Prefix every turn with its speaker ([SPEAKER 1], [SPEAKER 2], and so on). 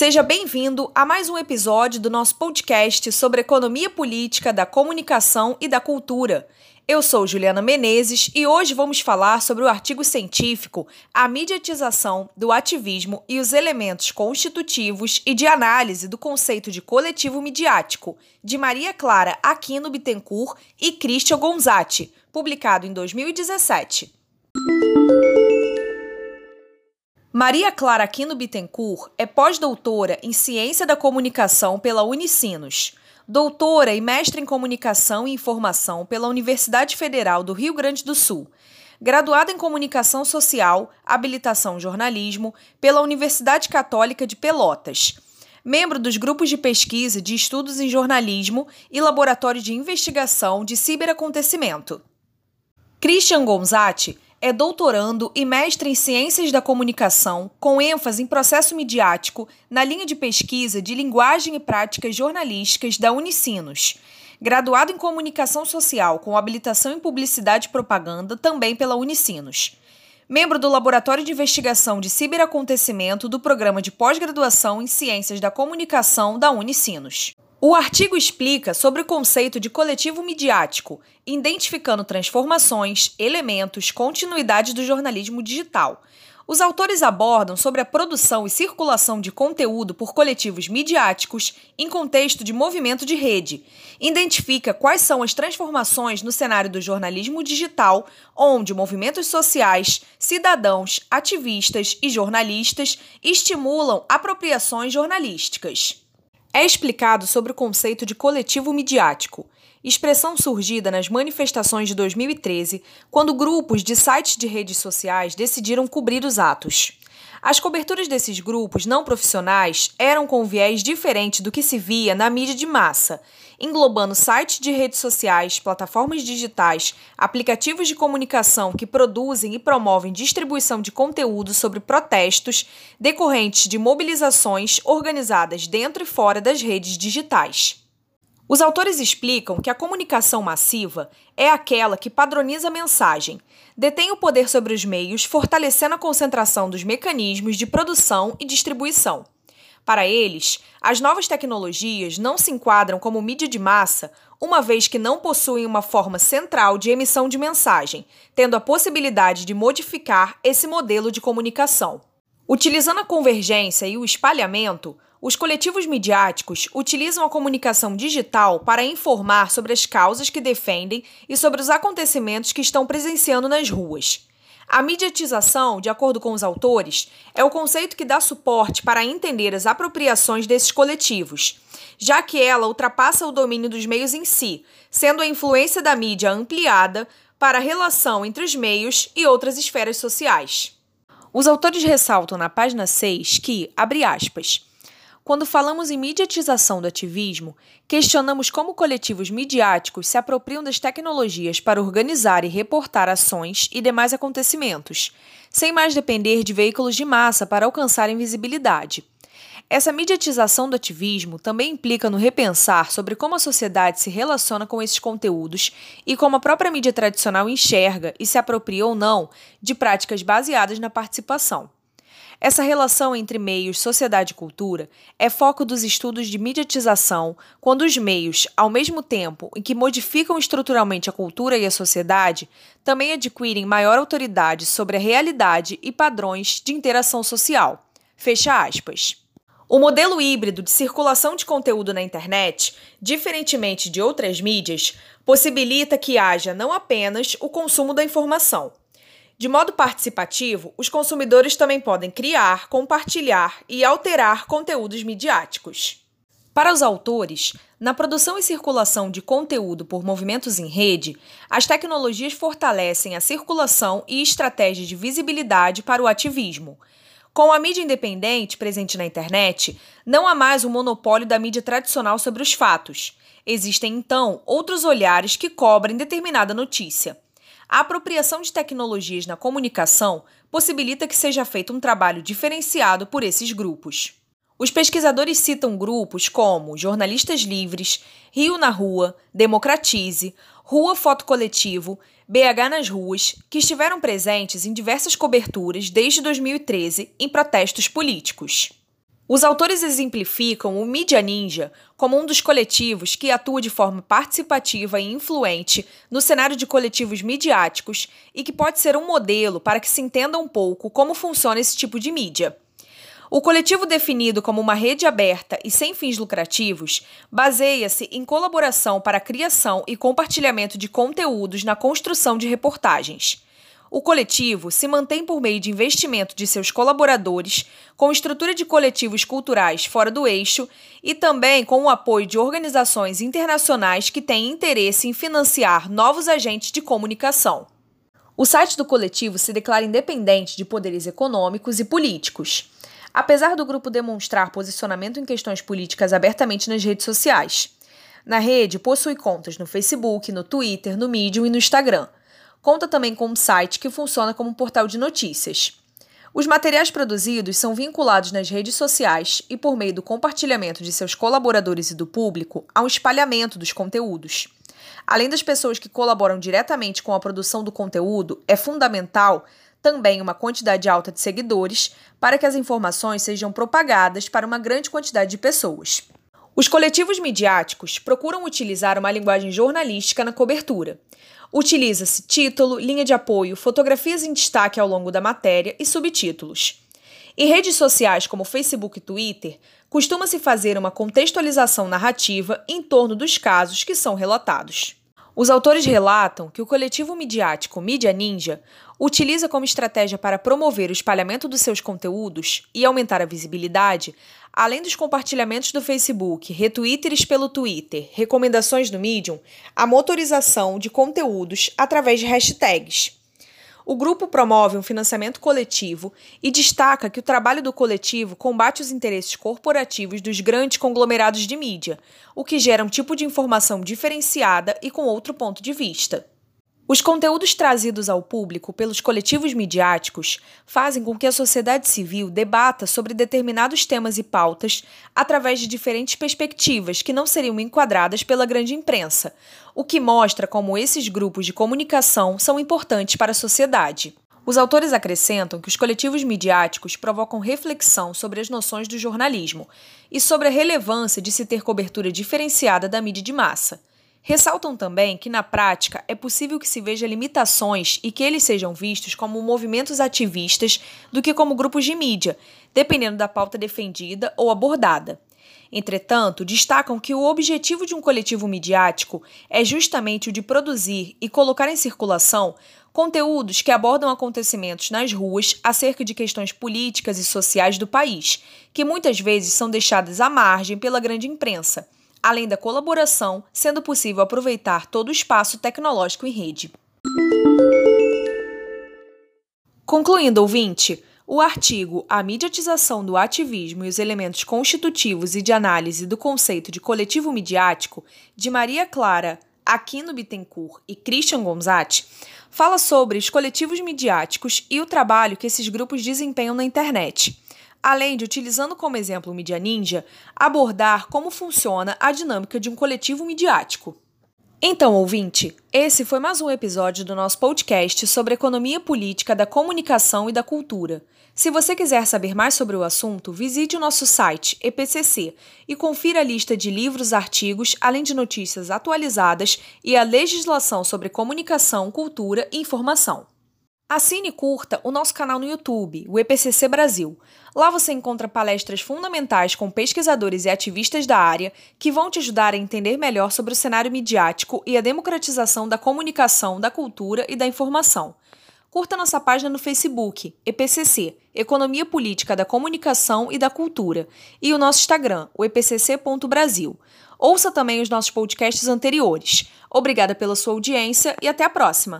[SPEAKER 1] Seja bem-vindo a mais um episódio do nosso podcast sobre economia política da comunicação e da cultura. Eu sou Juliana Menezes e hoje vamos falar sobre o artigo científico A mediatização do ativismo e os elementos constitutivos e de análise do conceito de coletivo midiático, de Maria Clara Aquino Bittencourt e Christian Gonzatti, publicado em 2017. Maria Clara Aquino Bittencourt é pós-doutora em Ciência da Comunicação pela Unicinos, doutora e mestre em Comunicação e Informação pela Universidade Federal do Rio Grande do Sul, graduada em Comunicação Social, Habilitação Jornalismo pela Universidade Católica de Pelotas, membro dos grupos de pesquisa de estudos em jornalismo e laboratório de investigação de ciberacontecimento. Christian Gonzatti é doutorando e mestre em Ciências da Comunicação, com ênfase em processo midiático, na linha de pesquisa de Linguagem e Práticas Jornalísticas da Unicinos. Graduado em Comunicação Social, com habilitação em Publicidade e Propaganda, também pela Unicinos. Membro do Laboratório de Investigação de Ciberacontecimento do Programa de Pós-Graduação em Ciências da Comunicação da Unicinos. O artigo explica sobre o conceito de coletivo midiático, identificando transformações, elementos, continuidade do jornalismo digital. Os autores abordam sobre a produção e circulação de conteúdo por coletivos midiáticos em contexto de movimento de rede. Identifica quais são as transformações no cenário do jornalismo digital, onde movimentos sociais, cidadãos, ativistas e jornalistas estimulam apropriações jornalísticas. É explicado sobre o conceito de coletivo midiático, expressão surgida nas manifestações de 2013, quando grupos de sites de redes sociais decidiram cobrir os atos. As coberturas desses grupos não profissionais eram com viés diferente do que se via na mídia de massa, englobando sites de redes sociais, plataformas digitais, aplicativos de comunicação que produzem e promovem distribuição de conteúdo sobre protestos decorrentes de mobilizações organizadas dentro e fora das redes digitais. Os autores explicam que a comunicação massiva é aquela que padroniza a mensagem, detém o poder sobre os meios, fortalecendo a concentração dos mecanismos de produção e distribuição. Para eles, as novas tecnologias não se enquadram como mídia de massa, uma vez que não possuem uma forma central de emissão de mensagem, tendo a possibilidade de modificar esse modelo de comunicação. Utilizando a convergência e o espalhamento, os coletivos midiáticos utilizam a comunicação digital para informar sobre as causas que defendem e sobre os acontecimentos que estão presenciando nas ruas. A mediatização, de acordo com os autores, é o conceito que dá suporte para entender as apropriações desses coletivos, já que ela ultrapassa o domínio dos meios em si, sendo a influência da mídia ampliada para a relação entre os meios e outras esferas sociais. Os autores ressaltam na página 6 que, abre aspas, quando falamos em mediatização do ativismo, questionamos como coletivos midiáticos se apropriam das tecnologias para organizar e reportar ações e demais acontecimentos, sem mais depender de veículos de massa para alcançarem visibilidade. Essa mediatização do ativismo também implica no repensar sobre como a sociedade se relaciona com esses conteúdos e como a própria mídia tradicional enxerga e se apropria ou não de práticas baseadas na participação. Essa relação entre meios, sociedade e cultura é foco dos estudos de mediatização, quando os meios, ao mesmo tempo em que modificam estruturalmente a cultura e a sociedade, também adquirem maior autoridade sobre a realidade e padrões de interação social. Fecha aspas. O modelo híbrido de circulação de conteúdo na internet, diferentemente de outras mídias, possibilita que haja não apenas o consumo da informação, de modo participativo, os consumidores também podem criar, compartilhar e alterar conteúdos midiáticos. Para os autores, na produção e circulação de conteúdo por movimentos em rede, as tecnologias fortalecem a circulação e estratégias de visibilidade para o ativismo. Com a mídia independente presente na internet, não há mais o monopólio da mídia tradicional sobre os fatos. Existem, então, outros olhares que cobrem determinada notícia. A apropriação de tecnologias na comunicação possibilita que seja feito um trabalho diferenciado por esses grupos. Os pesquisadores citam grupos como Jornalistas Livres, Rio na Rua, Democratize, Rua Foto Coletivo, BH nas Ruas, que estiveram presentes em diversas coberturas desde 2013 em protestos políticos. Os autores exemplificam o Mídia Ninja como um dos coletivos que atua de forma participativa e influente no cenário de coletivos midiáticos e que pode ser um modelo para que se entenda um pouco como funciona esse tipo de mídia. O coletivo, definido como uma rede aberta e sem fins lucrativos, baseia-se em colaboração para a criação e compartilhamento de conteúdos na construção de reportagens. O coletivo se mantém por meio de investimento de seus colaboradores, com estrutura de coletivos culturais fora do eixo e também com o apoio de organizações internacionais que têm interesse em financiar novos agentes de comunicação. O site do coletivo se declara independente de poderes econômicos e políticos, apesar do grupo demonstrar posicionamento em questões políticas abertamente nas redes sociais. Na rede, possui contas no Facebook, no Twitter, no Medium e no Instagram Conta também com um site que funciona como um portal de notícias. Os materiais produzidos são vinculados nas redes sociais e, por meio do compartilhamento de seus colaboradores e do público, ao espalhamento dos conteúdos. Além das pessoas que colaboram diretamente com a produção do conteúdo, é fundamental também uma quantidade alta de seguidores para que as informações sejam propagadas para uma grande quantidade de pessoas. Os coletivos midiáticos procuram utilizar uma linguagem jornalística na cobertura. Utiliza-se título, linha de apoio, fotografias em destaque ao longo da matéria e subtítulos. Em redes sociais como Facebook e Twitter, costuma-se fazer uma contextualização narrativa em torno dos casos que são relatados. Os autores relatam que o coletivo midiático Mídia Ninja utiliza como estratégia para promover o espalhamento dos seus conteúdos e aumentar a visibilidade, além dos compartilhamentos do Facebook, retweets pelo Twitter, recomendações do Medium, a motorização de conteúdos através de hashtags. O grupo promove um financiamento coletivo e destaca que o trabalho do coletivo combate os interesses corporativos dos grandes conglomerados de mídia, o que gera um tipo de informação diferenciada e com outro ponto de vista. Os conteúdos trazidos ao público pelos coletivos midiáticos fazem com que a sociedade civil debata sobre determinados temas e pautas através de diferentes perspectivas que não seriam enquadradas pela grande imprensa, o que mostra como esses grupos de comunicação são importantes para a sociedade. Os autores acrescentam que os coletivos midiáticos provocam reflexão sobre as noções do jornalismo e sobre a relevância de se ter cobertura diferenciada da mídia de massa. Ressaltam também que, na prática, é possível que se veja limitações e que eles sejam vistos como movimentos ativistas do que como grupos de mídia, dependendo da pauta defendida ou abordada. Entretanto, destacam que o objetivo de um coletivo midiático é justamente o de produzir e colocar em circulação conteúdos que abordam acontecimentos nas ruas acerca de questões políticas e sociais do país, que muitas vezes são deixadas à margem pela grande imprensa além da colaboração, sendo possível aproveitar todo o espaço tecnológico em rede. Concluindo, ouvinte, o artigo A Mediatização do Ativismo e os Elementos Constitutivos e de Análise do Conceito de Coletivo Midiático, de Maria Clara Aquino Bittencourt e Christian Gonzatti, fala sobre os coletivos midiáticos e o trabalho que esses grupos desempenham na internet além de, utilizando como exemplo o Media Ninja, abordar como funciona a dinâmica de um coletivo midiático. Então, ouvinte, esse foi mais um episódio do nosso podcast sobre economia política da comunicação e da cultura. Se você quiser saber mais sobre o assunto, visite o nosso site EPCC e confira a lista de livros, artigos, além de notícias atualizadas e a legislação sobre comunicação, cultura e informação. Assine e curta o nosso canal no YouTube, o EPCC Brasil. Lá você encontra palestras fundamentais com pesquisadores e ativistas da área que vão te ajudar a entender melhor sobre o cenário midiático e a democratização da comunicação, da cultura e da informação. Curta nossa página no Facebook, EPCC, Economia Política da Comunicação e da Cultura, e o nosso Instagram, o epcc.brasil. Ouça também os nossos podcasts anteriores. Obrigada pela sua audiência e até a próxima!